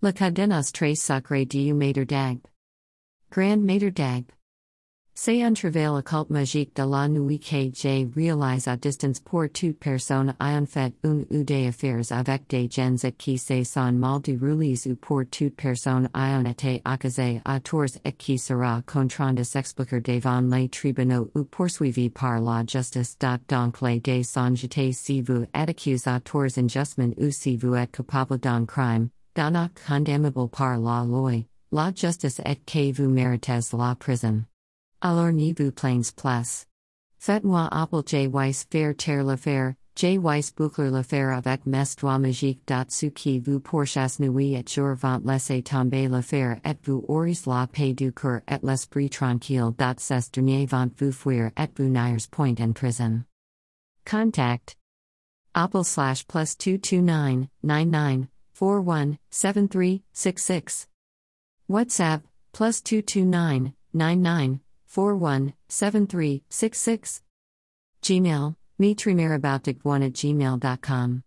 Le cadenas tres sacre du maître Dagbe. Grand maître Dagbe. C'est un travail occult magique de la nuit que j'ai réalisé à distance pour toute personne ayant fait une ou des affaires avec des gens et qui se sont mal déroulés ou pour toute personne ayant été accusée à tours et qui sera contraint de s'expliquer devant les tribunaux ou poursuivi par la justice. Donc les des sont jetés si vous êtes accusé à tours injustement ou si vous êtes coupable d'un crime, donc condamnable par la loi, la justice et que vous méritez la prison. Alors ni vous plains plus. Faites-moi appel J. Weiss faire taire l'affaire, J. Weiss boucler l'affaire avec mes doigts magiques. Ce qui vous pourchasse nuit et jour vent laisser tomber l'affaire et vous aurez la paix du cœur et l'esprit tranquille. Ces derniers vont vous fuir et vous n'ires point en prison. Contact Apple slash plus 229 99 41 73 66. WhatsApp plus 229 99 417366. Gmail, mitrimeraboutdic1 at gmail.com.